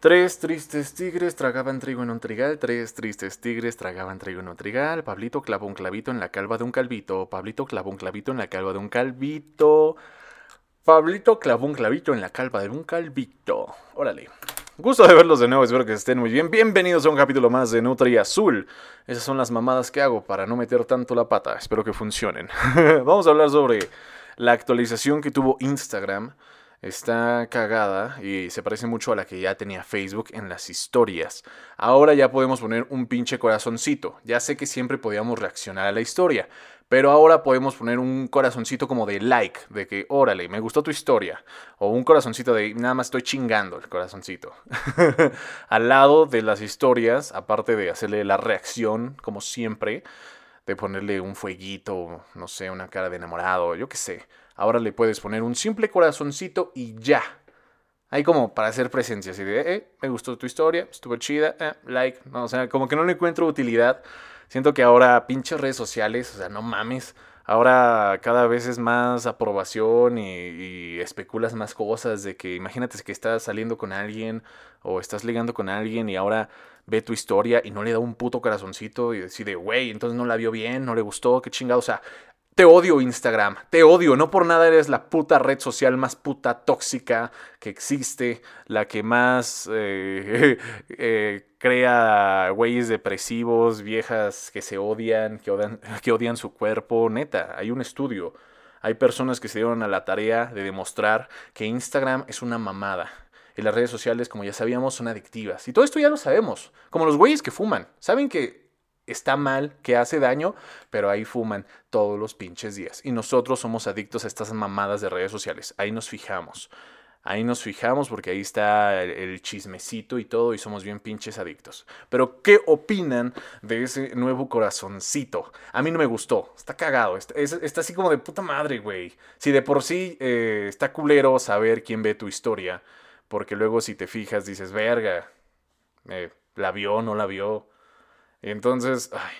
Tres tristes tigres tragaban trigo en un trigal, tres tristes tigres tragaban trigo en un trigal. Pablito clavó un clavito en la calva de un calvito. Pablito clavó un clavito en la calva de un calvito. Pablito clavó un clavito en la calva de un calvito. Órale. Gusto de verlos de nuevo, espero que estén muy bien. Bienvenidos a un capítulo más de Nutri Azul. Esas son las mamadas que hago para no meter tanto la pata. Espero que funcionen. Vamos a hablar sobre la actualización que tuvo Instagram está cagada y se parece mucho a la que ya tenía Facebook en las historias. Ahora ya podemos poner un pinche corazoncito. Ya sé que siempre podíamos reaccionar a la historia, pero ahora podemos poner un corazoncito como de like, de que, órale, me gustó tu historia. O un corazoncito de, nada más estoy chingando el corazoncito. Al lado de las historias, aparte de hacerle la reacción, como siempre, de ponerle un fueguito, no sé, una cara de enamorado, yo qué sé. Ahora le puedes poner un simple corazoncito y ya. Ahí como para hacer presencia, así de, eh, me gustó tu historia, estuvo chida, eh, like, no, o sea, como que no le encuentro utilidad. Siento que ahora pinches redes sociales, o sea, no mames, ahora cada vez es más aprobación y, y, especulas más cosas de que imagínate que estás saliendo con alguien o estás ligando con alguien y ahora ve tu historia y no le da un puto corazoncito y decide, güey, entonces no la vio bien, no le gustó, qué chingado. O sea, te odio Instagram, te odio, no por nada eres la puta red social más puta tóxica que existe, la que más eh, eh, crea güeyes depresivos, viejas que se odian, que odian, que odian su cuerpo, neta, hay un estudio, hay personas que se dieron a la tarea de demostrar que Instagram es una mamada. Y las redes sociales, como ya sabíamos, son adictivas. Y todo esto ya lo sabemos. Como los güeyes que fuman. Saben que está mal, que hace daño, pero ahí fuman todos los pinches días. Y nosotros somos adictos a estas mamadas de redes sociales. Ahí nos fijamos. Ahí nos fijamos porque ahí está el, chismecito y todo y somos bien pinches adictos. Pero ¿qué opinan de ese nuevo corazoncito? A mí no me gustó. Está cagado. Está, así como de puta madre, güey. Si de por sí eh, está culero saber quién ve tu historia. Porque luego si te fijas dices, verga, eh, la vio, no la vio entonces, ay,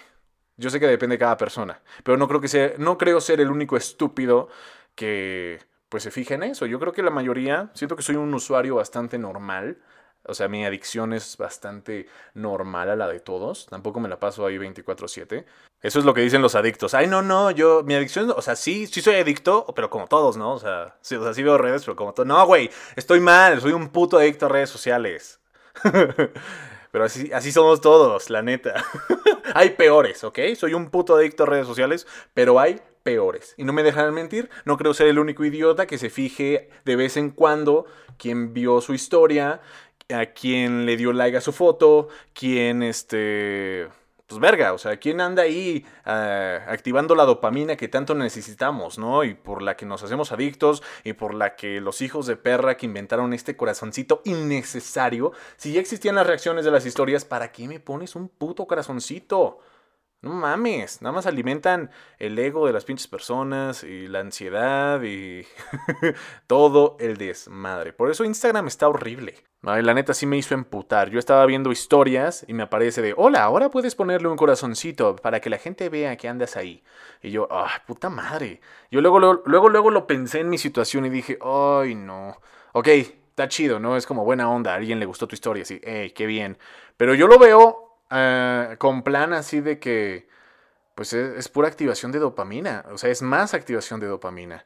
yo sé que depende de cada persona, pero no creo que sea, no creo ser el único estúpido que pues se fija en eso. Yo creo que la mayoría, siento que soy un usuario bastante normal. O sea, mi adicción es bastante normal a la de todos. Tampoco me la paso ahí 24/7. Eso es lo que dicen los adictos. Ay, no, no, yo, mi adicción, o sea, sí, sí soy adicto, pero como todos, ¿no? O sea, sí, o sea, sí veo redes, pero como todos. No, güey, estoy mal, soy un puto adicto a redes sociales. Pero así, así somos todos, la neta. hay peores, ¿ok? Soy un puto adicto a redes sociales, pero hay peores. Y no me dejan mentir, no creo ser el único idiota que se fije de vez en cuando quién vio su historia, a quién le dio like a su foto, quién este pues verga, o sea, ¿quién anda ahí ah, activando la dopamina que tanto necesitamos, ¿no? Y por la que nos hacemos adictos y por la que los hijos de perra que inventaron este corazoncito innecesario, si ya existían las reacciones de las historias, ¿para qué me pones un puto corazoncito? No mames, nada más alimentan el ego de las pinches personas y la ansiedad y todo el desmadre. Por eso Instagram está horrible. La neta sí me hizo emputar. Yo estaba viendo historias y me aparece de, hola, ahora puedes ponerle un corazoncito para que la gente vea que andas ahí. Y yo, ay, puta madre. Yo luego, luego, luego, luego lo pensé en mi situación y dije, ay, no. Ok, está chido, ¿no? Es como buena onda. A alguien le gustó tu historia, así, hey, qué bien. Pero yo lo veo eh, con plan así de que, pues es, pura activación de dopamina, o sea, es más activación de dopamina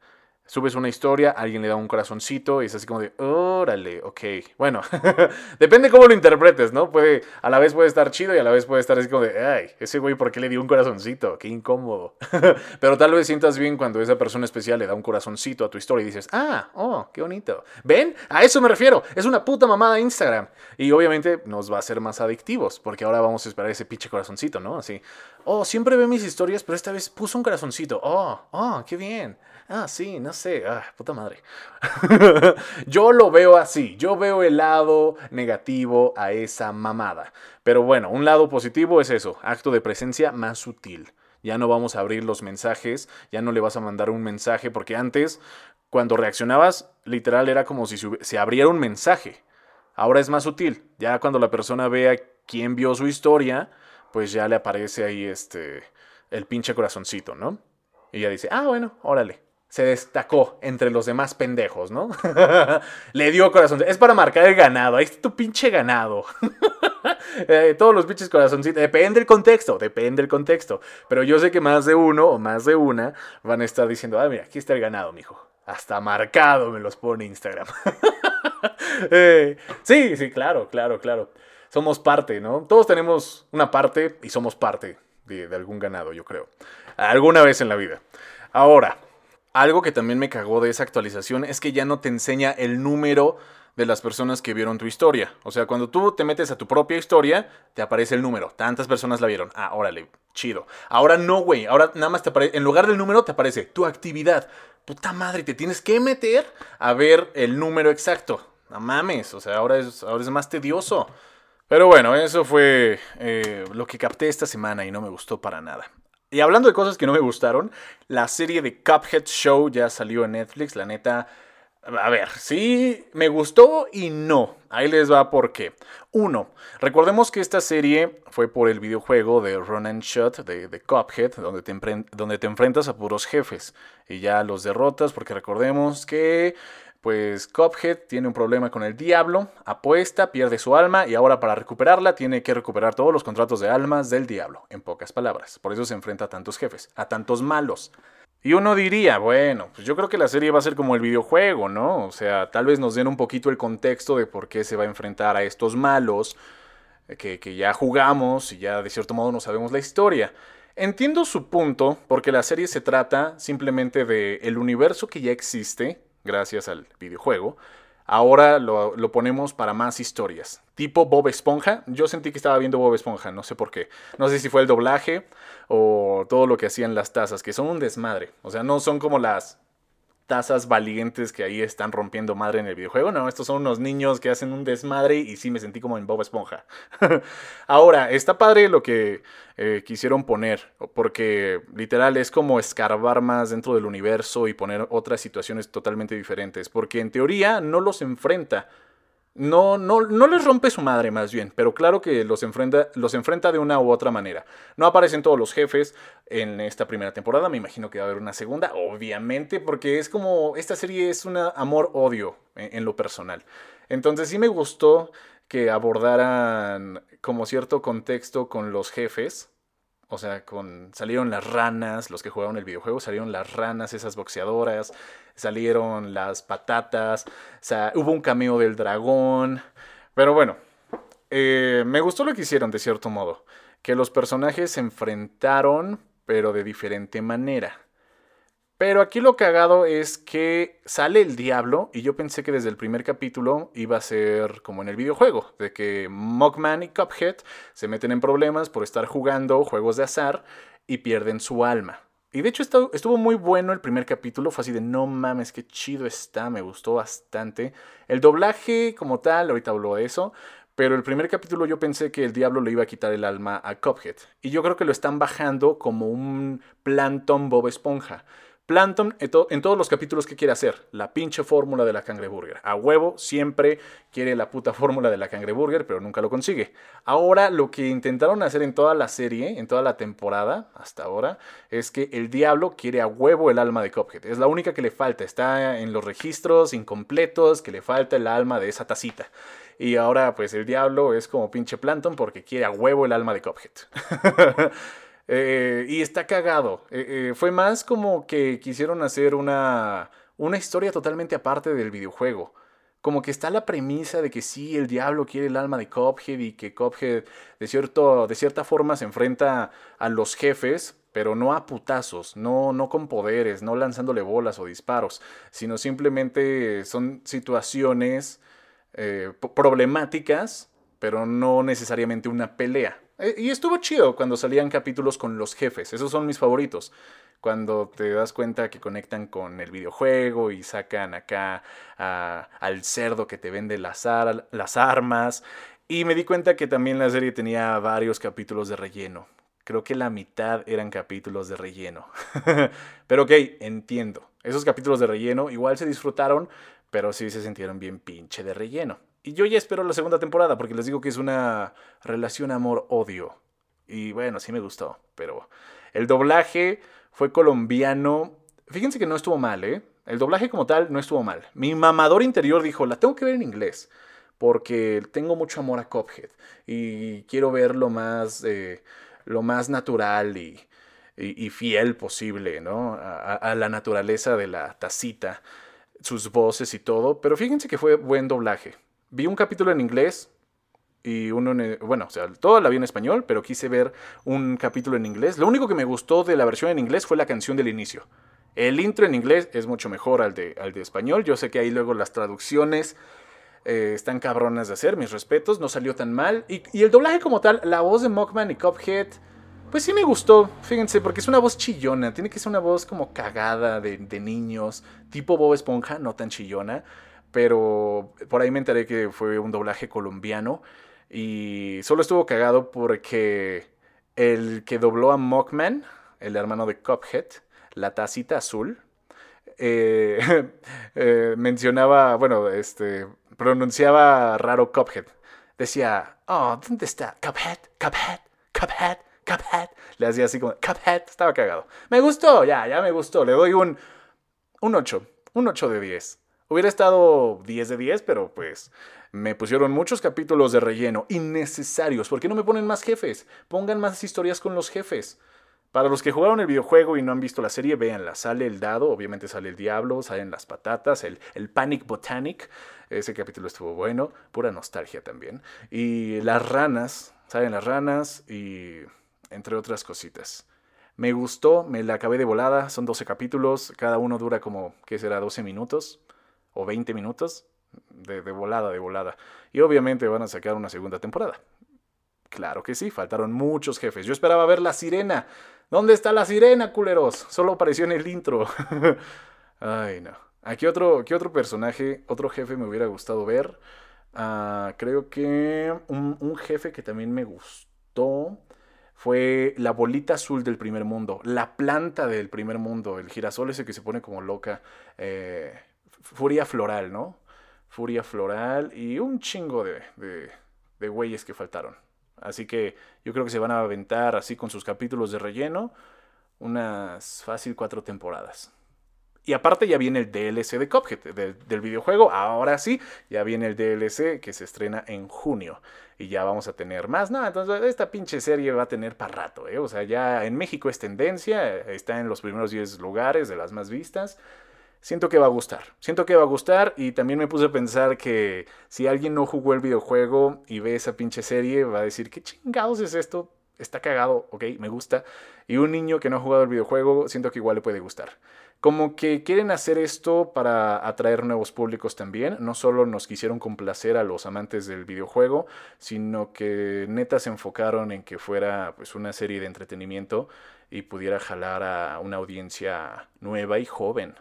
subes una historia, alguien le da un corazoncito y es así como de, órale, ok. Bueno, depende cómo lo interpretes, ¿no? Puede, a la vez puede estar chido y a la vez puede estar así como de, ay, ese güey, ¿por qué le dio un corazoncito? Qué incómodo. Pero tal vez sientas bien cuando esa persona especial le da un corazoncito a tu historia y dices, ah, oh, qué bonito. ¿Ven? A eso me refiero. Es una puta mamada Instagram. Y obviamente nos va a hacer más adictivos, porque ahora vamos a esperar ese pinche corazoncito, ¿no? Así, oh, siempre ve mis historias, pero esta vez puso un corazoncito. Oh, oh, qué bien. Ah, sí, no sé. Ah, puta madre. yo lo veo así. Yo veo el lado negativo a esa mamada. Pero bueno, un lado positivo es eso. Acto de presencia más sutil. Ya no vamos a abrir los mensajes. Ya no le vas a mandar un mensaje. Porque antes, cuando reaccionabas, literal era como si se abriera un mensaje. Ahora es más sutil. Ya cuando la persona vea quién vio su historia, pues ya le aparece ahí este el pinche corazoncito, ¿no? Y ya dice, ah, bueno, órale, se destacó entre los demás pendejos, ¿no? Le dio corazón. Es para marcar el ganado. Ahí está tu pinche ganado. Eh, todos los pinches corazoncitos. Depende del contexto, depende del contexto. Pero yo sé que más de uno o más de una van a estar diciendo, ah, mira, aquí está el ganado, mijo. Hasta marcado me los pone Instagram. Eh, sí, sí, claro, claro, claro. Somos parte, ¿no? Todos tenemos una parte y somos parte de, de algún ganado, yo creo. Alguna vez en la vida. Ahora, algo que también me cagó de esa actualización es que ya no te enseña el número de las personas que vieron tu historia. O sea, cuando tú te metes a tu propia historia, te aparece el número. Tantas personas la vieron. Ah, órale, chido. Ahora no, güey. Ahora nada más te aparece, en lugar del número te aparece tu actividad. Puta madre, te tienes que meter a ver el número exacto. No mames, o sea, ahora es, ahora es más tedioso. Pero bueno, eso fue eh, lo que capté esta semana y no me gustó para nada. Y hablando de cosas que no me gustaron, la serie de Cuphead Show ya salió en Netflix. La neta, a ver, sí, me gustó y no. Ahí les va por qué. Uno, recordemos que esta serie fue por el videojuego de Run and Shot de, Cuphead, donde te, donde te enfrentas a puros jefes y ya los derrotas, porque recordemos que pues Cuphead tiene un problema con el diablo, apuesta, pierde su alma y ahora para recuperarla tiene que recuperar todos los contratos de almas del diablo, en pocas palabras. Por eso se enfrenta a tantos jefes, a tantos malos. Y uno diría, bueno, pues yo creo que la serie va a ser como el videojuego, ¿no? O sea, tal vez nos den un poquito el contexto de por qué se va a enfrentar a estos malos, eh, que, que ya jugamos y ya de cierto modo no sabemos la historia. Entiendo su punto, porque la serie se trata simplemente de el universo que ya existe, gracias al videojuego. Ahora lo, ponemos para más historias. Tipo Bob Esponja. Yo sentí que estaba viendo Bob Esponja, no sé por qué. No sé si fue el doblaje o todo lo que hacían las tazas, que son un desmadre. O sea, no son como las tazas valientes que ahí están rompiendo madre en el videojuego. No, estos son unos niños que hacen un desmadre y sí me sentí como en Bob Esponja. Ahora, está padre lo que eh, quisieron poner, porque literal es como escarbar más dentro del universo y poner otras situaciones totalmente diferentes, porque en teoría no los enfrenta no, no, no les rompe su madre más bien, pero claro que los enfrenta, los enfrenta de una u otra manera. No aparecen todos los jefes en esta primera temporada, me imagino que va a haber una segunda, obviamente, porque es como, esta serie es un amor-odio en, en lo personal. Entonces sí me gustó que abordaran como cierto contexto con los jefes, o sea, con salieron las ranas, los que jugaron el videojuego, salieron las ranas, esas boxeadoras, salieron las patatas, o sea, hubo un cameo del dragón. Pero bueno, eh, me gustó lo que hicieron de cierto modo, que los personajes se enfrentaron, pero de diferente manera. Pero aquí lo cagado es que sale el diablo y yo pensé que desde el primer capítulo iba a ser como en el videojuego, de que Mockman y Cuphead se meten en problemas por estar jugando juegos de azar y pierden su alma. Y de hecho estuvo muy bueno el primer capítulo, fue así de no mames, qué chido está, me gustó bastante. El doblaje como tal, ahorita hablo de eso, pero el primer capítulo yo pensé que el diablo le iba a quitar el alma a Cuphead. Y yo creo que lo están bajando como un Planton Bob Esponja. Planton en, todos los capítulos que quiere hacer, la pinche fórmula de la cangreburger. A huevo siempre quiere la puta fórmula de la cangreburger, pero nunca lo consigue. Ahora lo que intentaron hacer en toda la serie, en toda la temporada hasta ahora, es que el diablo quiere a huevo el alma de Cuphead. Es la única que le falta, está en los registros incompletos que le falta el alma de esa tacita. Y ahora pues el diablo es como pinche Planton porque quiere a huevo el alma de Cuphead. Eh, y está cagado. Eh, eh, fue más como que quisieron hacer una, una historia totalmente aparte del videojuego. Como que está la premisa de que sí, el diablo quiere el alma de Cophead y que Cophead de, cierto, de cierta forma se enfrenta a los jefes, pero no a putazos, no, no con poderes, no lanzándole bolas o disparos, sino simplemente son situaciones problemáticas, pero no necesariamente una pelea. Eh, y estuvo chido cuando salían capítulos con los jefes. Esos son mis favoritos. Cuando te das cuenta que conectan con el videojuego y sacan acá al cerdo que te vende las, las armas. Y me di cuenta que también la serie tenía varios capítulos de relleno. Creo que la mitad eran capítulos de relleno. pero ok, entiendo. Esos capítulos de relleno igual se disfrutaron, pero sí se sintieron bien pinche de relleno. Y yo ya espero la segunda temporada porque les digo que es una relación amor-odio. Y bueno, sí me gustó, pero el doblaje fue colombiano. fíjense que no estuvo mal, ¿eh? El doblaje como tal no estuvo mal. Mi mamador interior dijo, la tengo que ver en inglés, porque tengo mucho amor a Cophead y quiero ver lo más, eh, lo más natural y, fiel posible, ¿no? A, la naturaleza de la tacita, sus voces y todo. Pero fíjense que fue buen doblaje. Vi un capítulo en inglés, y uno, en, bueno, o sea, toda la vi en español, pero quise ver un capítulo en inglés. Lo único que me gustó de la versión en inglés fue la canción del inicio. El intro en inglés es mucho mejor al de, al de español. Yo sé que ahí luego las traducciones eh, están cabronas de hacer, mis respetos, no salió tan mal. Y, el doblaje como tal, la voz de Mockman y Cuphead, pues sí me gustó, fíjense, porque es una voz chillona, tiene que ser una voz como cagada de, de niños, tipo Bob Esponja, no tan chillona. Pero por ahí me enteré que fue un doblaje colombiano. Y solo estuvo cagado porque el que dobló a Mockman, el hermano de Cuphead, la tacita azul, eh, eh, mencionaba, bueno, este, pronunciaba raro Cuphead. Decía, oh, ¿dónde está? Cuphead, Cuphead, Cuphead, Cuphead. Le hacía así como, Cuphead, estaba cagado. Me gustó, ya, ya me gustó. Le doy un, un 8, un 8 de 10. Hubiera estado 10 de 10, pero pues me pusieron muchos capítulos de relleno innecesarios. ¿Por qué no me ponen más jefes? Pongan más historias con los jefes. Para los que jugaron el videojuego y no han visto la serie, véanla. Sale el dado, obviamente sale el diablo, salen las patatas, el, el Panic Botanic. Ese capítulo estuvo bueno, pura nostalgia también. Y las ranas, salen las ranas y entre otras cositas. Me gustó, me la acabé de volada, son 12 capítulos, cada uno dura como, ¿qué será? 12 minutos o 20 minutos de, volada, de volada. Y obviamente van a sacar una segunda temporada. Claro que sí, faltaron muchos jefes. Yo esperaba ver la sirena. ¿Dónde está la sirena, culeros? Solo apareció en el intro. Ay, no. Aquí otro, ¿qué otro personaje, otro jefe me hubiera gustado ver? Ah, creo que un, un, jefe que también me gustó fue la bolita azul del primer mundo, la planta del primer mundo, el girasol ese que se pone como loca. Eh, Furia Floral, ¿no? Furia Floral y un chingo de, de, de güeyes que faltaron. Así que yo creo que se van a aventar así con sus capítulos de relleno unas fácil cuatro temporadas. Y aparte ya viene el DLC de Cuphead del videojuego. Ahora sí, ya viene el DLC que se estrena en junio. Y ya vamos a tener más. Nada, entonces esta pinche serie va a tener para rato. ¿eh? O sea, ya en México es tendencia. Está en los primeros 10 lugares de las más vistas siento que va a gustar. Siento que va a gustar y también me puse a pensar que si alguien no jugó el videojuego y ve esa pinche serie, va a decir, ¿qué chingados es esto? Está cagado, ok, me gusta. Y un niño que no ha jugado el videojuego, siento que igual le puede gustar. Como que quieren hacer esto para atraer nuevos públicos también. No solo nos quisieron complacer a los amantes del videojuego, sino que neta se enfocaron en que fuera pues una serie de entretenimiento y pudiera jalar a una audiencia nueva y joven.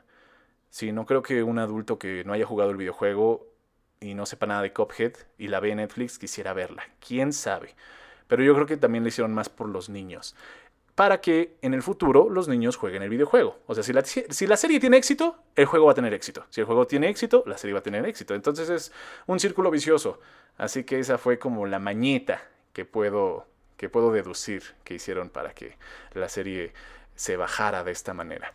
Sí, no creo que un adulto que no haya jugado el videojuego y no sepa nada de Cuphead y la ve en Netflix quisiera verla. ¿Quién sabe? Pero yo creo que también lo hicieron más por los niños. Para que en el futuro los niños jueguen el videojuego. O sea, si la, si la serie tiene éxito, el juego va a tener éxito. Si el juego tiene éxito, la serie va a tener éxito. Entonces es un círculo vicioso. Así que esa fue como la mañeta que puedo, que puedo deducir que hicieron para que la serie se bajara de esta manera.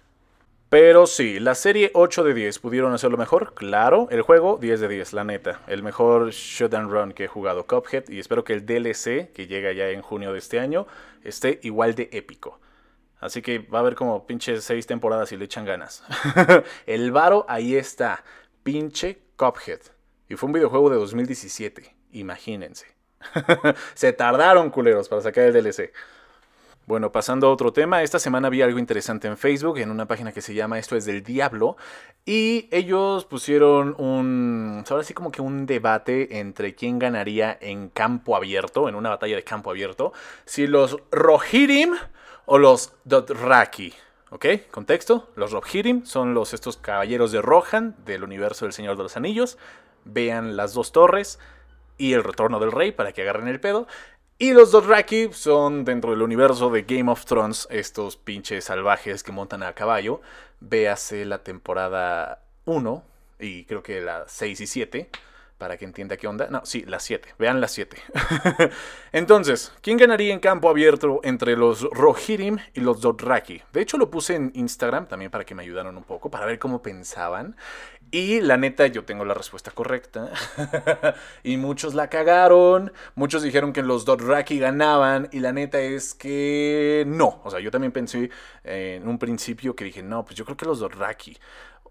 Pero sí, la serie 8 de 10 pudieron hacerlo mejor, claro. El juego 10 de 10, la neta. El mejor shot and run que he jugado Cuphead y espero que el DLC, que llega ya en junio de este año, esté igual de épico. Así que va a haber como pinche 6 temporadas y le echan ganas. el varo ahí está, pinche Cuphead. Y fue un videojuego de 2017, imagínense. Se tardaron culeros para sacar el DLC. Bueno, pasando a otro tema, esta semana vi algo interesante en Facebook, en una página que se llama Esto es del Diablo, y ellos pusieron un, ahora sí como que un debate entre quién ganaría en campo abierto, en una batalla de campo abierto, si los Rohirrim o los Dothraki. ¿Ok? Contexto, los Rohirrim son los, estos caballeros de Rohan del universo del Señor de los Anillos. Vean las dos torres y el retorno del rey para que agarren el pedo. Y los Dothraki son dentro del universo de Game of Thrones, estos pinches salvajes que montan a caballo. Véase la temporada 1 y creo que la 6 y 7 para que entienda qué onda. No, sí, las 7. Vean las 7. Entonces, ¿quién ganaría en campo abierto entre los Rohirrim y los Dothraki? De hecho, lo puse en Instagram también para que me ayudaran un poco, para ver cómo pensaban. Y la neta, yo tengo la respuesta correcta. y muchos la cagaron. Muchos dijeron que los Dothraki ganaban. Y la neta es que no. O sea, yo también pensé eh, en un principio que dije, no, pues yo creo que los Dothraki.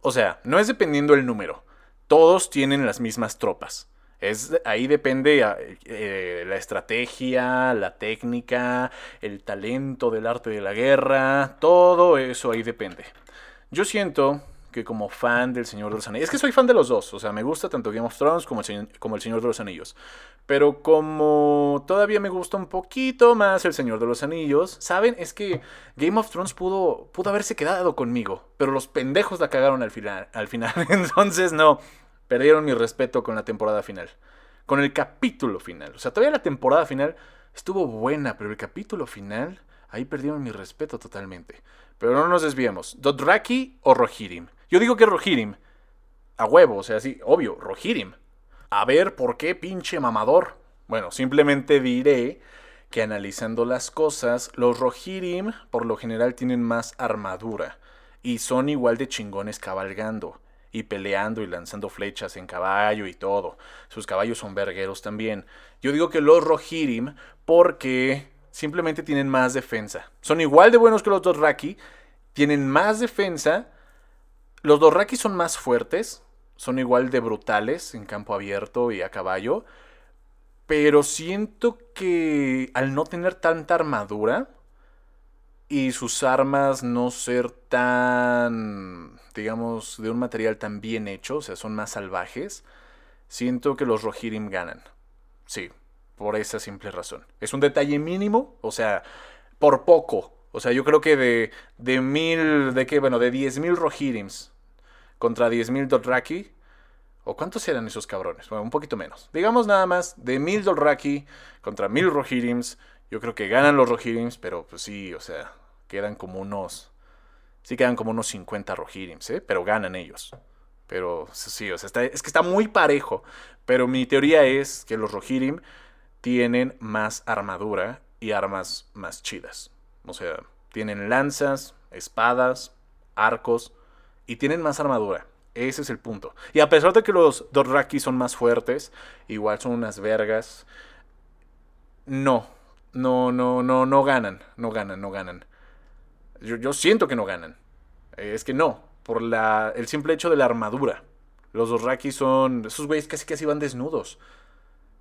O sea, no es dependiendo el número todos tienen las mismas tropas. Es, ahí depende eh, la estrategia, la técnica, el talento del arte de la guerra, todo eso ahí depende. Yo siento que como fan del Señor de los Anillos, es que soy fan de los dos, o sea, me gusta tanto Game of Thrones como el, Señor de los Anillos, pero como todavía me gusta un poquito más el Señor de los Anillos, ¿saben? Es que Game of Thrones pudo, pudo haberse quedado conmigo, pero los pendejos la cagaron al final, al final, entonces no, perdieron mi respeto con la temporada final, con el capítulo final, o sea, todavía la temporada final estuvo buena, pero el capítulo final, ahí perdieron mi respeto totalmente. Pero no nos desviemos. ¿Dothraki o Rohirrim? Yo digo que Rohirrim. A huevo, o sea, sí, obvio, Rohirrim. A ver, ¿por qué pinche mamador? Bueno, simplemente diré que analizando las cosas, los Rohirrim por lo general tienen más armadura y son igual de chingones cabalgando y peleando y lanzando flechas en caballo y todo. Sus caballos son vergueros también. Yo digo que los Rohirrim porque simplemente tienen más defensa. Son igual de buenos que los Dothraki, tienen más defensa los Dorraki son más fuertes, son igual de brutales en campo abierto y a caballo, pero siento que al no tener tanta armadura y sus armas no ser tan, digamos, de un material tan bien hecho, o sea, son más salvajes, siento que los Rohirrim ganan. Sí, por esa simple razón. Es un detalle mínimo, o sea, por poco. O sea, yo creo que de, de mil, de qué, bueno, de diez mil Rohirrims contra 10.000 Dothraki. ¿O cuántos eran esos cabrones? Bueno, un poquito menos. Digamos nada más de 1.000 Dothraki contra 1.000 Rohirrims. Yo creo que ganan los Rohirrims, pero pues sí, o sea, quedan como unos... Sí quedan como unos 50 Rohirrims, ¿eh? Pero ganan ellos. Pero sí, o sea, es que está muy parejo. Pero mi teoría es que los Rohirrim tienen más armadura y armas más chidas. O sea, tienen lanzas, espadas, arcos y tienen más armadura. Ese es el punto. Y a pesar de que los Dothraki son más fuertes, igual son unas vergas. No, no, no, no, no ganan, no ganan, no ganan. Yo, yo siento que no ganan. Es que no, por la, el simple hecho de la armadura. Los Dothraki son, esos güeyes casi casi van desnudos.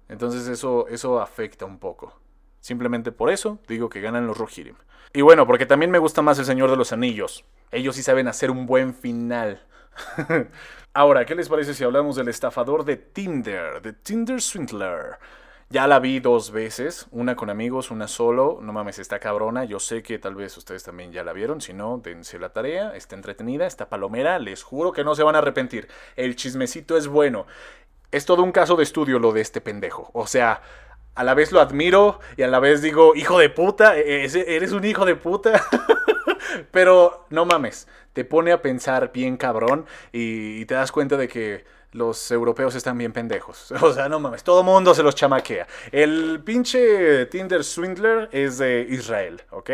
Entonces eso, eso afecta un poco. Simplemente por eso digo que ganan los Rohirrim. Y bueno, porque también me gusta más el Señor de los Anillos. Ellos sí saben hacer un buen final. Ahora, ¿qué les parece si hablamos del estafador de Tinder, de Tinder Swindler? Ya la vi dos veces, una con amigos, una solo. No mames, está cabrona. Yo sé que tal vez ustedes también ya la vieron. Si no, dense la tarea. Está entretenida, está palomera. Les juro que no se van a arrepentir. El chismecito es bueno. Es todo un caso de estudio lo de este pendejo. O sea, a la vez lo admiro y a la vez digo, hijo de puta, e-, eres un hijo de puta. Pero no mames, te pone a pensar bien cabrón y, te das cuenta de que los europeos están bien pendejos. O sea, no mames, todo mundo se los chamaquea. El pinche Tinder Swindler es de Israel, ¿ok?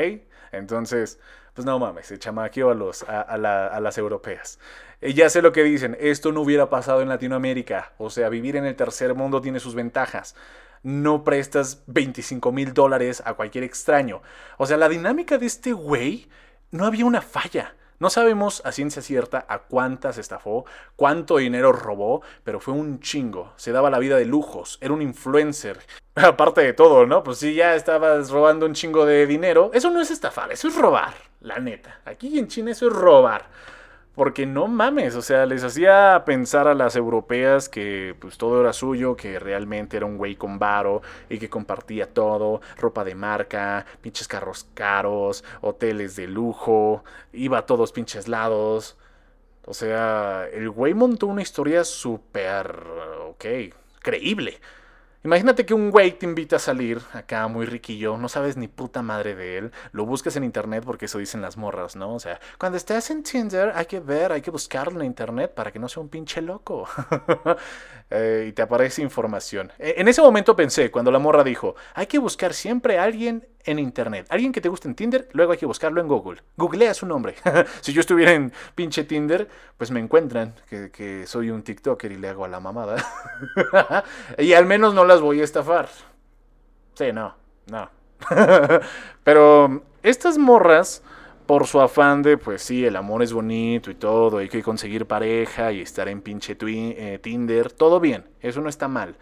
Entonces, pues no mames, se chamaqueó a, los, a, las europeas. Y ya sé lo que dicen, esto no hubiera pasado en Latinoamérica. O sea, vivir en el tercer mundo tiene sus ventajas no prestas 25 mil dólares a cualquier extraño. O sea, la dinámica de este güey no había una falla. No sabemos a ciencia cierta a cuántas estafó, cuánto dinero robó, pero fue un chingo. Se daba la vida de lujos, era un influencer. Aparte de todo, ¿no? Pues si ya estabas robando un chingo de dinero, eso no es estafar, eso es robar, la neta. Aquí en China eso es robar. Porque no mames, o sea, les hacía pensar a las europeas que pues todo era suyo, que realmente era un güey con varo y que compartía todo, ropa de marca, pinches carros caros, hoteles de lujo, iba a todos pinches lados. O sea, el güey montó una historia súper, ok, creíble. Imagínate que un güey te invita a salir acá muy riquillo, no sabes ni puta madre de él, lo buscas en internet porque eso dicen las morras, ¿no? O sea, cuando estás en Tinder hay que ver, hay que buscarlo en internet para que no sea un pinche loco. Eh, y te aparece información. E, en ese momento pensé, cuando la morra dijo, hay que buscar siempre a alguien en internet. Alguien que te guste en Tinder, luego hay que buscarlo en Google. Googlea su nombre. si yo estuviera en pinche Tinder, pues me encuentran que, soy un TikToker y le hago a la mamada. y al menos no las voy a estafar. Sí, no, no. Pero estas morras, por su afán de, pues sí, el amor es bonito y todo, hay que conseguir pareja y estar en pinche eh, Tinder, todo bien, eso no está mal.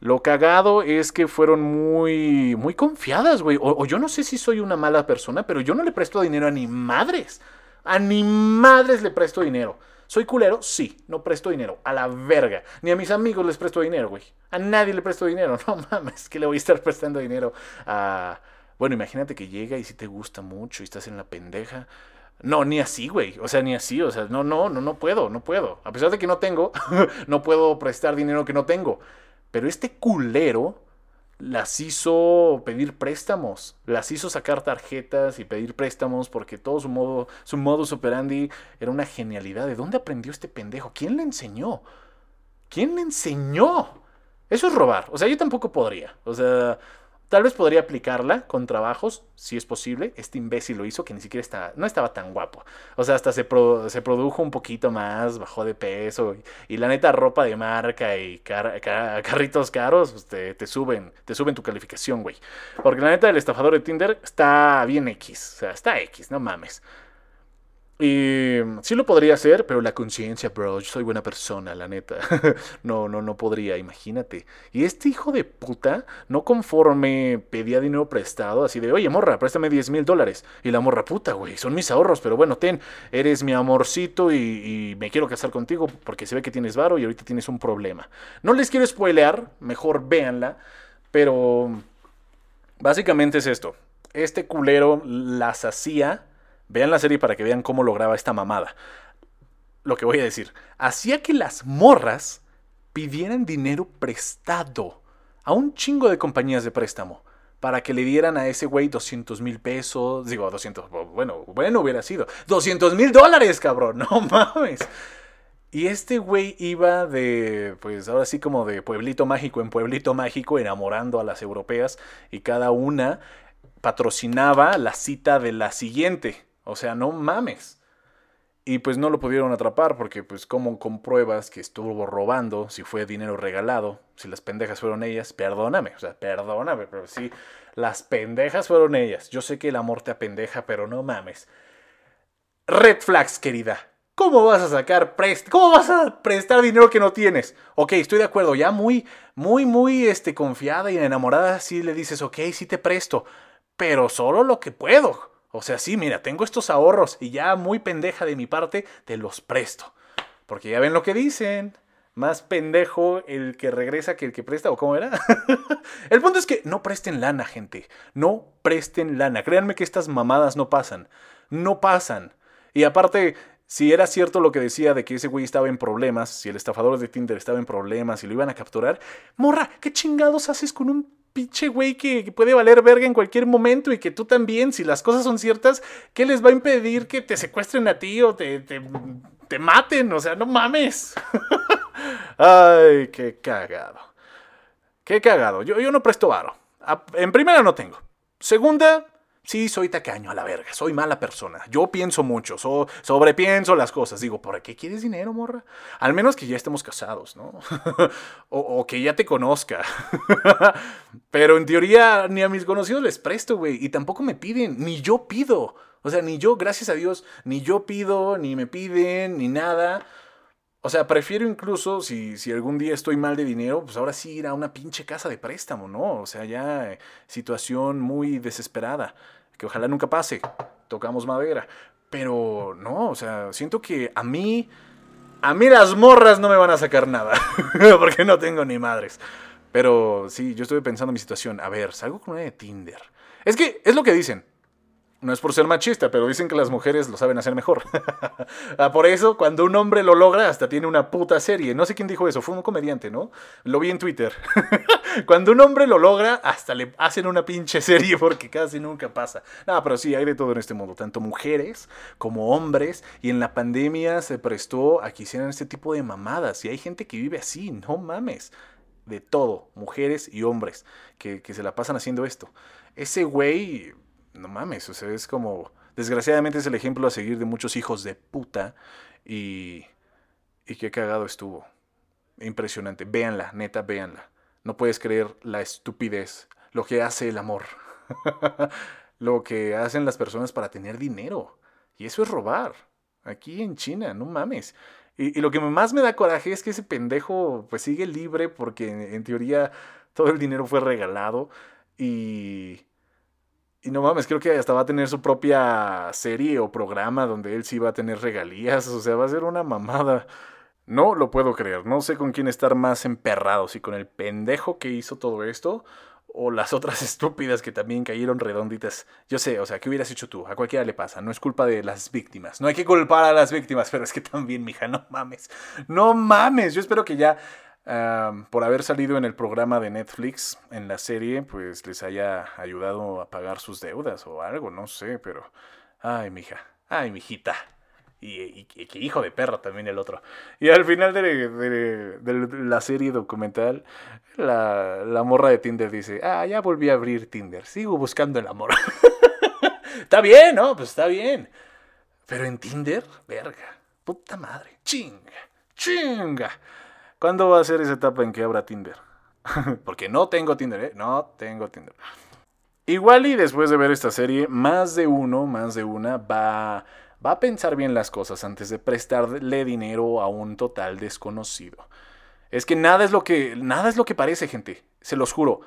Lo cagado es que fueron muy, muy confiadas, güey. O, o, yo no sé si soy una mala persona, pero yo no le presto dinero a ni madres. A ni madres le presto dinero. ¿Soy culero? Sí, no presto dinero. A la verga. Ni a mis amigos les presto dinero, güey. A nadie le presto dinero. No mames, que le voy a estar prestando dinero a... Bueno, imagínate que llega y si te gusta mucho y estás en la pendeja. No, ni así, güey. O sea, ni así. O sea, no, no, no, no puedo, no puedo. A pesar de que no tengo, no puedo prestar dinero que no tengo. Pero este culero las hizo pedir préstamos, las hizo sacar tarjetas y pedir préstamos porque todo su modo, su modus operandi era una genialidad. ¿De dónde aprendió este pendejo? ¿Quién le enseñó? ¿Quién le enseñó? Eso es robar. O sea, yo tampoco podría. O sea, Tal vez podría aplicarla con trabajos, si es posible. Este imbécil lo hizo, que ni siquiera estaba, no estaba tan guapo. O sea, hasta se, se produjo un poquito más, bajó de peso. Y, la neta, ropa de marca y carritos caros pues, te, te, suben, te suben tu calificación, güey. Porque la neta, el estafador de Tinder está bien X. O sea, está X, no mames. Y sí lo podría hacer, pero la conciencia, bro, yo soy buena persona, la neta. no, no, no podría, imagínate. Y este hijo de puta, no conforme pedía dinero prestado, así de, oye, morra, préstame 10 mil dólares. Y la morra, puta, güey, son mis ahorros, pero bueno, ten, eres mi amorcito y, me quiero casar contigo porque se ve que tienes varo y ahorita tienes un problema. No les quiero spoilear, mejor véanla, pero básicamente es esto. Este culero las hacía Vean la serie para que vean cómo lograba esta mamada. Lo que voy a decir. Hacía que las morras pidieran dinero prestado a un chingo de compañías de préstamo para que le dieran a ese güey 200 mil pesos. Digo, 200, bueno, bueno hubiera sido. 200 mil dólares, cabrón, no mames. Y este güey iba de, pues ahora sí como de pueblito mágico en pueblito mágico, enamorando a las europeas y cada una patrocinaba la cita de la siguiente. O sea, no mames. Y pues no lo pudieron atrapar porque pues como compruebas que estuvo robando, si fue dinero regalado, si las pendejas fueron ellas, perdóname, o sea, perdóname, pero sí, las pendejas fueron ellas. Yo sé que el amor te apendeja, pero no mames. Red flags, querida. ¿Cómo vas a sacar prest ¿Cómo vas a prestar dinero que no tienes? Ok, estoy de acuerdo, ya muy, muy, muy este, confiada y enamorada, sí le dices, ok, sí te presto, pero solo lo que puedo. O sea, sí, mira, tengo estos ahorros y ya muy pendeja de mi parte, te los presto. Porque ya ven lo que dicen. Más pendejo el que regresa que el que presta, o cómo era. el punto es que no presten lana, gente. No presten lana. Créanme que estas mamadas no pasan. No pasan. Y aparte, si era cierto lo que decía de que ese güey estaba en problemas, si el estafador de Tinder estaba en problemas y lo iban a capturar, morra, ¿qué chingados haces con un pinche güey que, puede valer verga en cualquier momento y que tú también, si las cosas son ciertas, ¿qué les va a impedir que te secuestren a ti o te, te, maten? O sea, no mames. Ay, qué cagado. Qué cagado. Yo, yo no presto varo. En primera no tengo. Segunda, Sí, soy tacaño a la verga, soy mala persona. Yo pienso mucho, sobrepienso las cosas. Digo, ¿por qué quieres dinero, morra? Al menos que ya estemos casados, ¿no? o, que ya te conozca. Pero en teoría ni a mis conocidos les presto, güey. Y tampoco me piden, ni yo pido. O sea, ni yo, gracias a Dios, ni yo pido, ni me piden, ni nada. O sea, prefiero incluso, si, si algún día estoy mal de dinero, pues ahora sí ir a una pinche casa de préstamo, ¿no? O sea, ya eh, situación muy desesperada, que ojalá nunca pase, tocamos madera. Pero no, o sea, siento que a mí, a mí las morras no me van a sacar nada, porque no tengo ni madres. Pero sí, yo estuve pensando en mi situación. A ver, salgo con una de Tinder. Es que es lo que dicen. No es por ser machista, pero dicen que las mujeres lo saben hacer mejor. Ah, por eso, cuando un hombre lo logra, hasta tiene una puta serie. No sé quién dijo eso, fue un comediante, ¿no? Lo vi en Twitter. cuando un hombre lo logra, hasta le hacen una pinche serie porque casi nunca pasa. No, pero sí, hay de todo en este mundo, tanto mujeres como hombres. Y en la pandemia se prestó a que hicieran este tipo de mamadas. Y hay gente que vive así, no mames. De todo, mujeres y hombres, que, que se la pasan haciendo esto. Ese güey no mames, o sea, es como, desgraciadamente es el ejemplo a seguir de muchos hijos de puta y, y qué cagado estuvo. Impresionante, véanla, neta, véanla. No puedes creer la estupidez, lo que hace el amor, lo que hacen las personas para tener dinero. Y eso es robar. Aquí en China, no mames. Y, y, lo que más me da coraje es que ese pendejo pues sigue libre porque en teoría todo el dinero fue regalado y y no mames, creo que hasta va a tener su propia serie o programa donde él sí va a tener regalías. O sea, va a ser una mamada. No lo puedo creer. No sé con quién estar más emperrado. Si con el pendejo que hizo todo esto o las otras estúpidas que también cayeron redonditas. Yo sé, o sea, ¿qué hubieras hecho tú? A cualquiera le pasa. No es culpa de las víctimas. No hay que culpar a las víctimas, pero es que también, mija, no mames. No mames. Yo espero que ya por haber salido en el programa de Netflix, en la serie, pues les haya ayudado a pagar sus deudas o algo, no sé, pero... Ay, mija, ay, mijita. Y, y, hijo de perro también el otro. Y al final de, la serie documental, la, morra de Tinder dice, ah, ya volví a abrir Tinder, sigo buscando el amor. está bien, ¿no? Pues está bien. Pero en Tinder, verga, puta madre, chinga, chinga. ¿Cuándo va a ser esa etapa en que abra Tinder? Porque no tengo Tinder, ¿eh? No tengo Tinder. Igual y después de ver esta serie, más de uno, más de una, va, va a pensar bien las cosas antes de prestarle dinero a un total desconocido. Es que nada es lo que, nada es lo que parece, gente. Se los juro.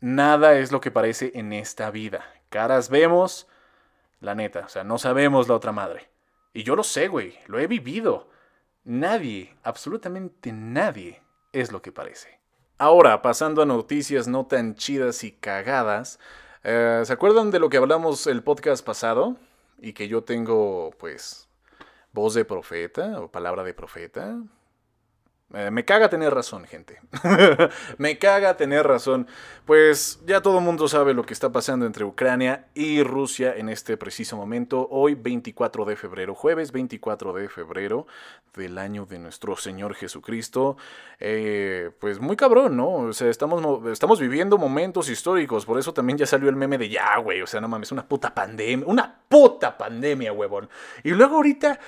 Nada es lo que parece en esta vida. Caras vemos, la neta, o sea, no sabemos la otra madre. Y yo lo sé, güey, lo he vivido. Nadie, absolutamente nadie, es lo que parece. Ahora, pasando a noticias no tan chidas y cagadas, eh, ¿se acuerdan de lo que hablamos el podcast pasado? Y que yo tengo, pues, voz de profeta o palabra de profeta. Eh, me caga tener razón, gente. me caga tener razón. Pues ya todo el mundo sabe lo que está pasando entre Ucrania y Rusia en este preciso momento. Hoy, 24 de febrero, jueves 24 de febrero del año de nuestro Señor Jesucristo. Eh, pues muy cabrón, ¿no? O sea, estamos, estamos viviendo momentos históricos. Por eso también ya salió el meme de ya, güey. O sea, no mames, una puta pandemia. Una puta pandemia, huevón. Y luego ahorita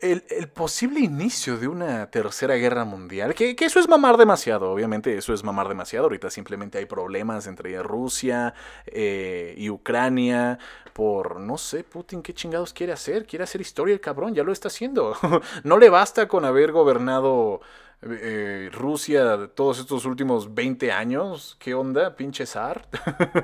el, posible inicio de una tercera guerra mundial, que, eso es mamar demasiado, obviamente eso es mamar demasiado, ahorita simplemente hay problemas entre Rusia eh, y Ucrania por, no sé, Putin qué chingados quiere hacer, quiere hacer historia el cabrón, ya lo está haciendo, no le basta con haber gobernado... Eh, Rusia todos estos últimos 20 años, ¿qué onda, pinche zar?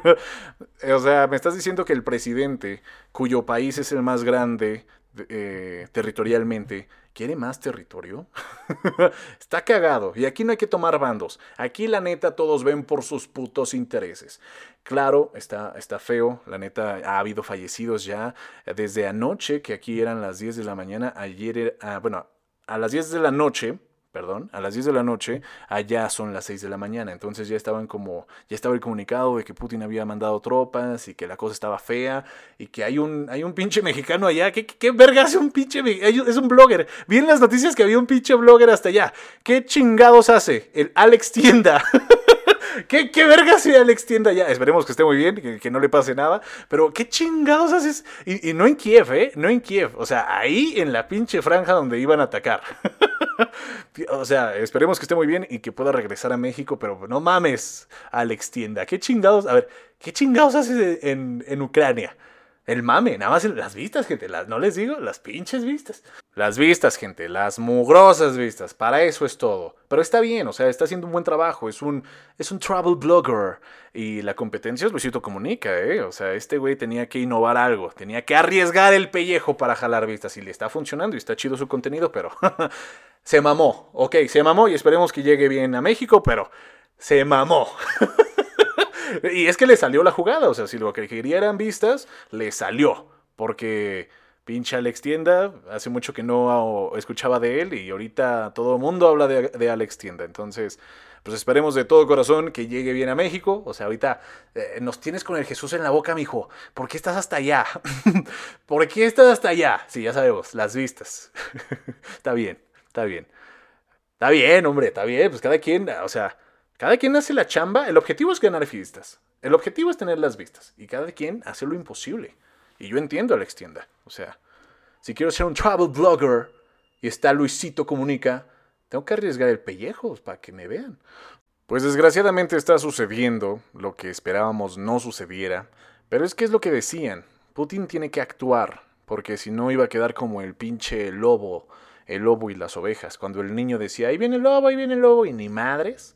o sea, me estás diciendo que el presidente, cuyo país es el más grande eh, territorialmente, ¿quiere más territorio? Está cagado. Y aquí no hay que tomar bandos. Aquí la neta todos ven por sus putos intereses. Claro, está, está feo. La neta ha habido fallecidos ya desde anoche, que aquí eran las 10 de la mañana. Ayer, ah, bueno, a las 10 de la noche perdón, a las 10 de la noche, allá son las 6 de la mañana. Entonces ya estaban como, ya estaba el comunicado de que Putin había mandado tropas y que la cosa estaba fea y que hay un, hay un pinche mexicano allá. ¿Qué, qué, verga hace un pinche Es un blogger. Vi en las noticias que había un pinche blogger hasta allá. ¿Qué chingados hace? El Alex Tienda. ¿Qué, ¿Qué verga si Alex Tienda ya? Esperemos que esté muy bien, que, no le pase nada. Pero ¿qué chingados haces? Y, y no en Kiev, ¿eh? No en Kiev. O sea, ahí en la pinche franja donde iban a atacar. o sea, esperemos que esté muy bien y que pueda regresar a México, pero no mames, Alex Tienda. ¿Qué chingados? A ver, ¿qué chingados haces en, en Ucrania? El mame, nada más las vistas, gente. Las, no les digo, las pinches vistas. Las vistas, gente, las mugrosas vistas. Para eso es todo. Pero está bien, o sea, está haciendo un buen trabajo. Es un, es un travel blogger. Y la competencia es Luisito Comunica, ¿eh? O sea, este güey tenía que innovar algo. Tenía que arriesgar el pellejo para jalar vistas. Y le está funcionando y está chido su contenido, pero se mamó. Ok, se mamó y esperemos que llegue bien a México, pero se mamó. y es que le salió la jugada, o sea, si lo que quería eran vistas, le salió. Porque pinche Alex Tienda, hace mucho que no escuchaba de él y ahorita todo el mundo habla de, Alex Tienda. Entonces, pues esperemos de todo corazón que llegue bien a México. O sea, ahorita eh, nos tienes con el Jesús en la boca, mijo. ¿Por qué estás hasta allá? ¿Por qué estás hasta allá? Sí, ya sabemos, las vistas. está bien, está bien. Está bien, hombre, está bien. Pues cada quien, o sea, cada quien hace la chamba. El objetivo es ganar vistas. El objetivo es tener las vistas. Y cada quien hace lo imposible. Y yo entiendo a Alex Tienda. O sea, si quiero ser un travel blogger y está Luisito Comunica, tengo que arriesgar el pellejo para que me vean. Pues desgraciadamente está sucediendo lo que esperábamos no sucediera, pero es que es lo que decían. Putin tiene que actuar, porque si no iba a quedar como el pinche lobo, el lobo y las ovejas. Cuando el niño decía, ahí viene el lobo, ahí viene el lobo, y ni madres,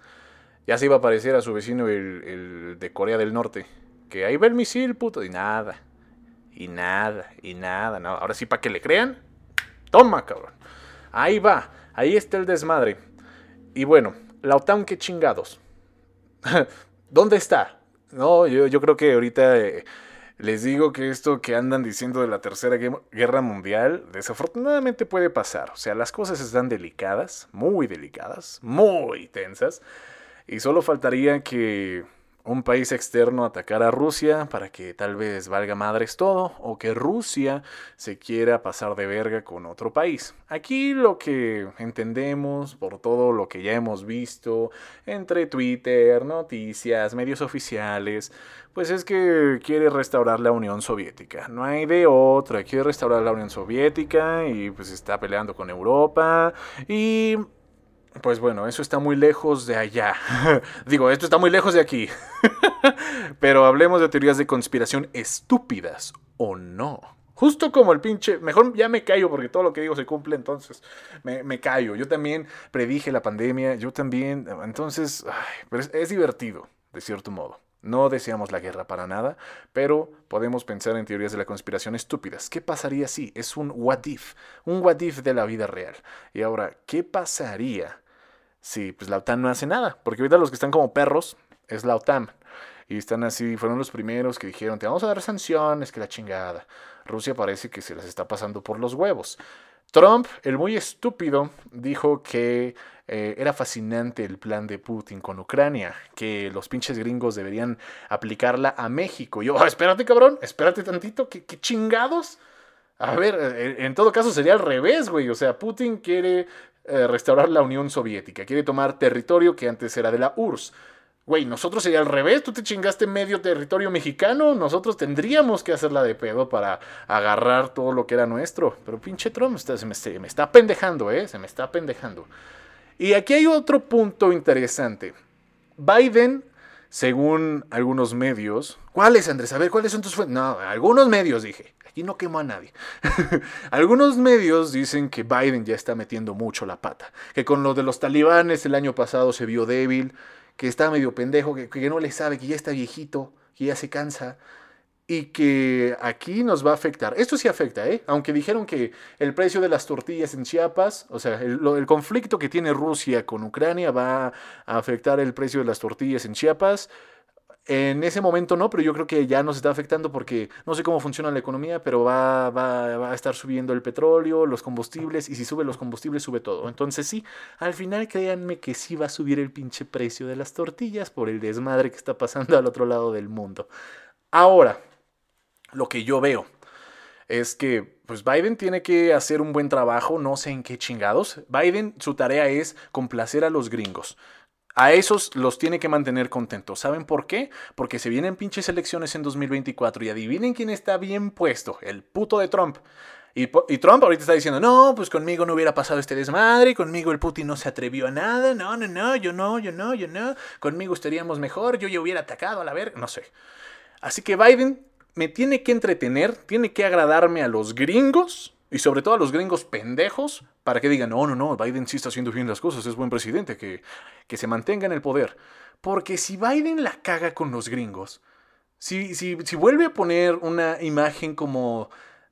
ya se iba a parecer a su vecino el, de Corea del Norte. Que ahí va el misil, puto, y nada. Y nada, y nada, no. Ahora sí, para que le crean, toma, cabrón. Ahí va, ahí está el desmadre. Y bueno, la OTAN, qué chingados. ¿Dónde está? No, yo, yo creo que ahorita eh, les digo que esto que andan diciendo de la Tercera Guerra Mundial, desafortunadamente puede pasar. O sea, las cosas están delicadas, muy delicadas, muy tensas. Y solo faltaría que un país externo atacar a Rusia para que tal vez valga madres todo o que Rusia se quiera pasar de verga con otro país. Aquí lo que entendemos por todo lo que ya hemos visto entre Twitter, noticias, medios oficiales, pues es que quiere restaurar la Unión Soviética. No hay de otra, quiere restaurar la Unión Soviética y pues está peleando con Europa y pues bueno, eso está muy lejos de allá. Digo, esto está muy lejos de aquí. Pero hablemos de teorías de conspiración estúpidas o no. Justo como el pinche. Mejor ya me callo porque todo lo que digo se cumple, entonces me, callo. Yo también predije la pandemia, yo también. Entonces, pero es divertido, de cierto modo. No deseamos la guerra para nada, pero podemos pensar en teorías de la conspiración estúpidas. ¿Qué pasaría si? Es un what if, un what if de la vida real. Y ahora, ¿qué pasaría Sí, pues la OTAN no hace nada, porque ahorita los que están como perros es la OTAN. Y están así, fueron los primeros que dijeron, te vamos a dar sanciones, que la chingada. Rusia parece que se las está pasando por los huevos. Trump, el muy estúpido, dijo que eh, era fascinante el plan de Putin con Ucrania, que los pinches gringos deberían aplicarla a México. yo, ah, espérate cabrón, espérate tantito, ¿qué, qué chingados? A ver, eh, en todo caso sería al revés, güey. O sea, Putin quiere eh, restaurar la Unión Soviética. Quiere tomar territorio que antes era de la URSS. Güey, nosotros sería al revés, tú te chingaste medio territorio mexicano, nosotros tendríamos que hacerla de pedo para agarrar todo lo que era nuestro. Pero pinche Trump se, me, se me está pendejando, ¿eh? Se me está pendejando. Y aquí hay otro punto interesante. Biden, según algunos medios, ¿cuáles, Andrés? A ver, ¿cuáles son tus fuentes? No, algunos medios dije y no quemó a nadie. Algunos medios dicen que Biden ya está metiendo mucho la pata, que con lo de los talibanes el año pasado se vio débil, que está medio pendejo, que, no le sabe, que ya está viejito, que ya se cansa y que aquí nos va a afectar. Esto sí afecta, ¿eh? Aunque dijeron que el precio de las tortillas en Chiapas, o sea, el, conflicto que tiene Rusia con Ucrania va a afectar el precio de las tortillas en Chiapas. En ese momento no, pero yo creo que ya nos está afectando porque no sé cómo funciona la economía, pero va, va, a estar subiendo el petróleo, los combustibles, y si sube los combustibles, sube todo. Entonces sí, al final créanme que sí va a subir el pinche precio de las tortillas por el desmadre que está pasando al otro lado del mundo. Ahora, lo que yo veo es que pues Biden tiene que hacer un buen trabajo, no sé en qué chingados. Biden, su tarea es complacer a los gringos. A esos los tiene que mantener contentos. ¿Saben por qué? Porque se vienen pinches elecciones en 2024 y adivinen quién está bien puesto, el puto de Trump. Y, Trump ahorita está diciendo, no, pues conmigo no hubiera pasado este desmadre, conmigo el Putin no se atrevió a nada, no, no, no, yo no, yo no, yo no, conmigo estaríamos mejor, yo ya hubiera atacado a la verga, no sé. Así que Biden me tiene que entretener, tiene que agradarme a los gringos y sobre todo a los gringos pendejos para que digan, no, no, no, Biden sí está haciendo bien las cosas, es buen presidente, que, que se mantenga en el poder. Porque si Biden la caga con los gringos, si, si, si vuelve a poner una imagen como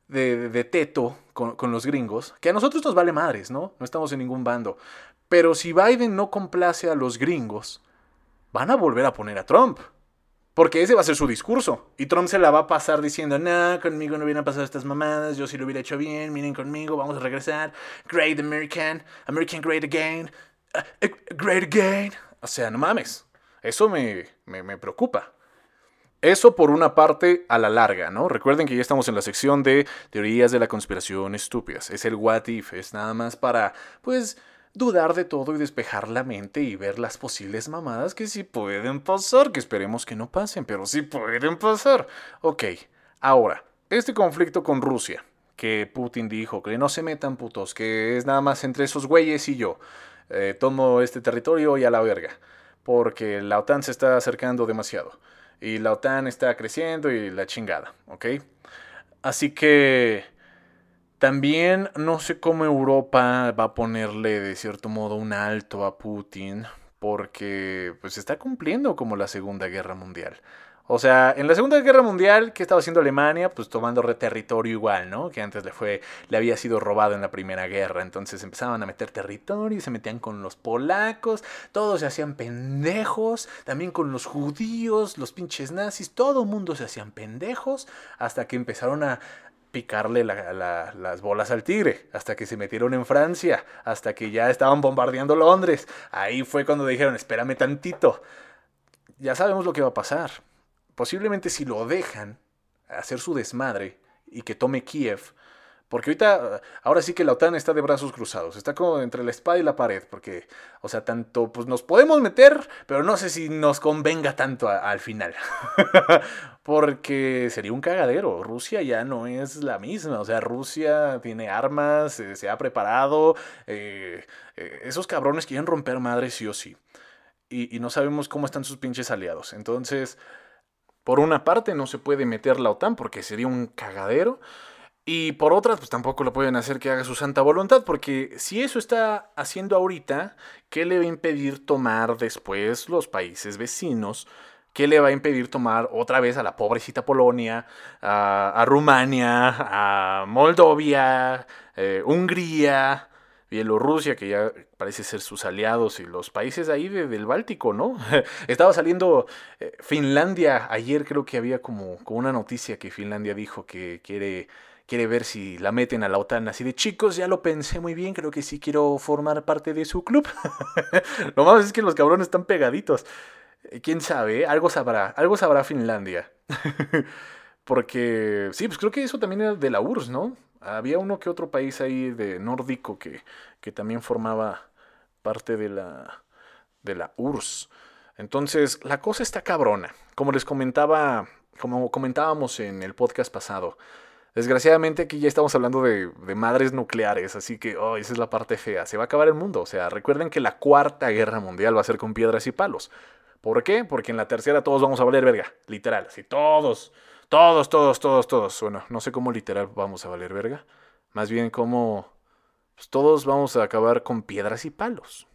de, de teto con, con, los gringos, que a nosotros nos vale madres, ¿no? No estamos en ningún bando. Pero si Biden no complace a los gringos, van a volver a poner a Trump. Porque ese va a ser su discurso. Y Trump se la va a pasar diciendo, no, conmigo no hubieran pasado estas mamadas, yo sí lo hubiera hecho bien, miren conmigo, vamos a regresar. Great American, American Great Again, uh, Great Again. O sea, no mames. Eso me, me, me preocupa. Eso por una parte a la larga, ¿no? Recuerden que ya estamos en la sección de teorías de la conspiración estúpidas. Es el what if, es nada más para, pues, dudar de todo y despejar la mente y ver las posibles mamadas que sí pueden pasar, que esperemos que no pasen, pero sí pueden pasar. Ok, ahora, este conflicto con Rusia, que Putin dijo que no se metan putos, que es nada más entre esos güeyes y yo. Eh, tomo este territorio y a la verga, porque la OTAN se está acercando demasiado y la OTAN está creciendo y la chingada, ¿ok? Así que también no sé cómo Europa va a ponerle de cierto modo un alto a Putin porque pues está cumpliendo como la Segunda Guerra Mundial. O sea, en la Segunda Guerra Mundial, ¿qué estaba haciendo Alemania? Pues tomando territorio igual, ¿no? Que antes le fue, le había sido robado en la Primera Guerra. Entonces empezaban a meter territorio, se metían con los polacos, todos se hacían pendejos, también con los judíos, los pinches nazis, todo mundo se hacían pendejos, hasta que empezaron a picarle las bolas al tigre, hasta que se metieron en Francia, hasta que ya estaban bombardeando Londres. Ahí fue cuando dijeron, espérame tantito. Ya sabemos lo que va a pasar posiblemente si lo dejan hacer su desmadre y que tome Kiev, porque ahorita, ahora sí que la OTAN está de brazos cruzados, está como entre la espada y la pared, porque, o sea, tanto, pues nos podemos meter, pero no sé si nos convenga tanto al final, porque sería un cagadero, Rusia ya no es la misma, o sea, Rusia tiene armas, eh, se ha preparado, eh, eh, esos cabrones quieren romper madre sí o sí, y, y no sabemos cómo están sus pinches aliados, entonces... Por una parte no se puede meter la OTAN porque sería un cagadero. Y por otra, pues tampoco lo pueden hacer que haga su santa voluntad, porque si eso está haciendo ahorita, ¿qué le va a impedir tomar después los países vecinos? ¿Qué le va a impedir tomar otra vez a la pobrecita Polonia, a, Rumania, a Moldovia, eh, Hungría? Bielorrusia, que ya parece ser sus aliados, y los países ahí del Báltico, ¿no? Estaba saliendo eh, Finlandia, ayer creo que había como, como, una noticia que Finlandia dijo que quiere, quiere ver si la meten a la OTAN, así de chicos, ya lo pensé muy bien, creo que sí quiero formar parte de su club. lo más es que los cabrones están pegaditos. Eh, ¿Quién sabe? Algo sabrá, algo sabrá Finlandia. Porque, sí, pues creo que eso también era de la URSS, ¿no? Había uno que otro país ahí de nórdico que, que también formaba parte de la, de la URSS. Entonces, la cosa está cabrona. Como les comentaba, como comentábamos en el podcast pasado, desgraciadamente aquí ya estamos hablando de, madres nucleares, así que oh, esa es la parte fea. Se va a acabar el mundo. O sea, recuerden que la cuarta guerra mundial va a ser con piedras y palos. ¿Por qué? Porque en la tercera todos vamos a valer verga, literal, así todos. Todos, todos, todos, todos. Bueno, no sé cómo literal vamos a valer verga. Más bien como pues, todos vamos a acabar con piedras y palos.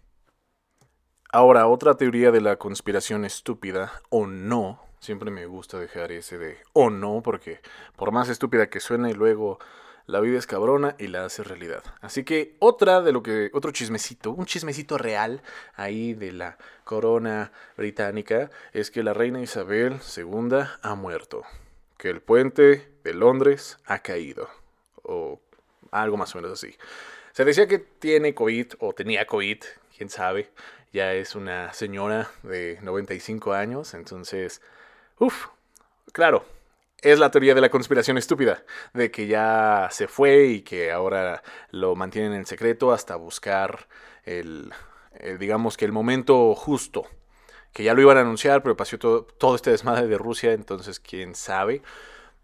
Ahora, otra teoría de la conspiración estúpida, o no, siempre me gusta dejar ese de o no, porque por más estúpida que suene, luego la vida es cabrona y la hace realidad. Así que otra de lo que, otro chismecito, un chismecito real ahí de la corona británica, es que la reina Isabel II ha muerto que el puente de Londres ha caído. O algo más o menos así. Se decía que tiene COVID o tenía COVID, quién sabe. Ya es una señora de 95 años, entonces, uff, claro, es la teoría de la conspiración estúpida, de que ya se fue y que ahora lo mantienen en secreto hasta buscar el, el digamos que el momento justo que ya lo iban a anunciar, pero pasó todo, todo este desmadre de Rusia, entonces quién sabe.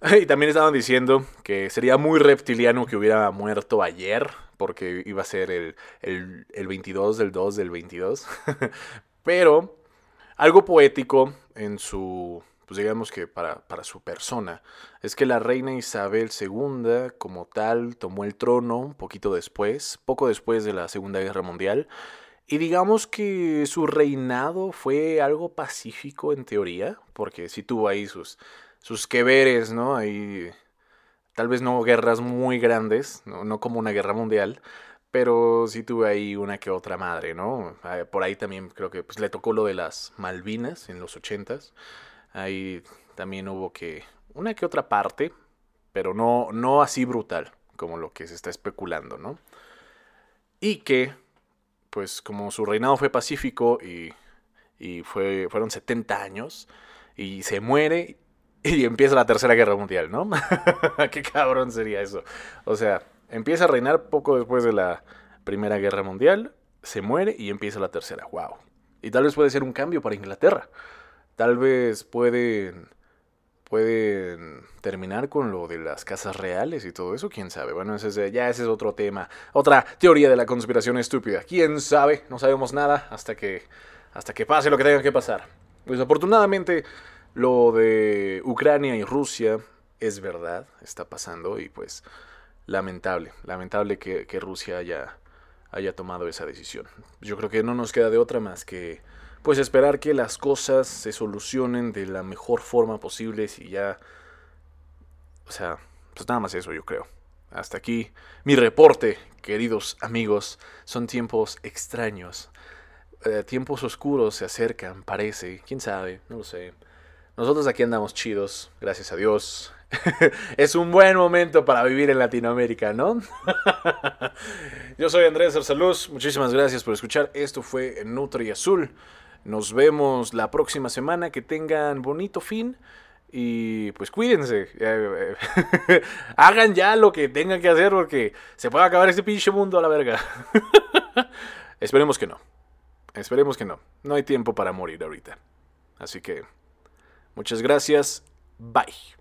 Y también estaban diciendo que sería muy reptiliano que hubiera muerto ayer, porque iba a ser el, el, el 22 del 2 del 22. pero algo poético en su, pues digamos que para, para, su persona, es que la reina Isabel II como tal tomó el trono un poquito después, poco después de la Segunda Guerra Mundial, y digamos que su reinado fue algo pacífico en teoría, porque sí tuvo ahí sus, sus que veres, ¿no? Ahí, tal vez no guerras muy grandes, no, como una guerra mundial, pero sí tuvo ahí una que otra madre, ¿no? Ah, por ahí también creo que pues, le tocó lo de las Malvinas en los ochentas. Ahí también hubo que una que otra parte, pero no, no así brutal como lo que se está especulando, ¿no? Y que, pues como su reinado fue pacífico y, y fue, fueron 70 años, y se muere y empieza la Tercera Guerra Mundial, ¿no? Qué cabrón sería eso. O sea, empieza a reinar poco después de la Primera Guerra Mundial, se muere y empieza la Tercera. ¡Wow! Y tal vez puede ser un cambio para Inglaterra. Tal vez pueden pueden terminar con lo de las casas reales y todo eso, quién sabe. Bueno, ese ya ese es otro tema, otra teoría de la conspiración estúpida. Quién sabe, no sabemos nada hasta que hasta que pase lo que tenga que pasar. Pues afortunadamente lo de Ucrania y Rusia es verdad, está pasando y pues lamentable, lamentable que, que Rusia haya, haya tomado esa decisión. Yo creo que no nos queda de otra más que pues esperar que las cosas se solucionen de la mejor forma posible y ya... O sea, pues nada más eso yo creo. Hasta aquí mi reporte, queridos amigos. Son tiempos extraños. Eh, tiempos oscuros se acercan, parece. ¿Quién sabe? No lo sé. Nosotros aquí andamos chidos, gracias a Dios. es un buen momento para vivir en Latinoamérica, ¿no? Yo soy Andrés Arsaluz, muchísimas gracias por escuchar. Esto fue Nutri Azul. Nos vemos la próxima semana. Que tengan bonito fin. Y pues cuídense. Hagan ya lo que tengan que hacer porque se puede acabar este pinche mundo a la verga. Esperemos que no. Esperemos que no. No hay tiempo para morir ahorita. Así que muchas gracias. Bye.